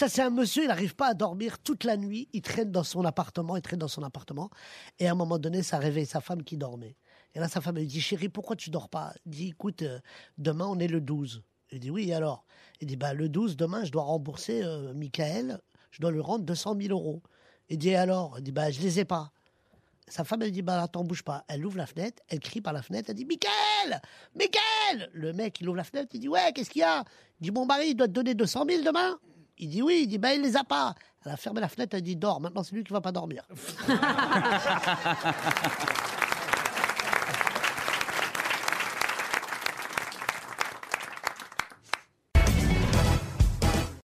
Ça, c'est un monsieur, il n'arrive pas à dormir toute la nuit. Il traîne dans son appartement, il traîne dans son appartement. Et à un moment donné, ça réveille sa femme qui dormait. Et là, sa femme lui dit Chérie, pourquoi tu dors pas? Il dit Écoute, euh, demain, on est le 12. Il dit Oui, alors? Il dit bah, Le 12, demain, je dois rembourser euh, Michael. Je dois lui rendre 200 000 euros. Il dit Alors? Il dit bah, Je les ai pas. Sa femme, elle dit, bah, attends, bouge pas. Elle ouvre la fenêtre, elle crie par la fenêtre, elle dit, Michael Michael Le mec, il ouvre la fenêtre, il dit, ouais, qu'est-ce qu'il y a? Il dit, mon mari, il doit te donner 200 000 demain Il dit, oui. Il dit, bah, il les a pas. Elle a fermé la fenêtre, elle dit, dors. Maintenant, c'est lui qui va pas dormir.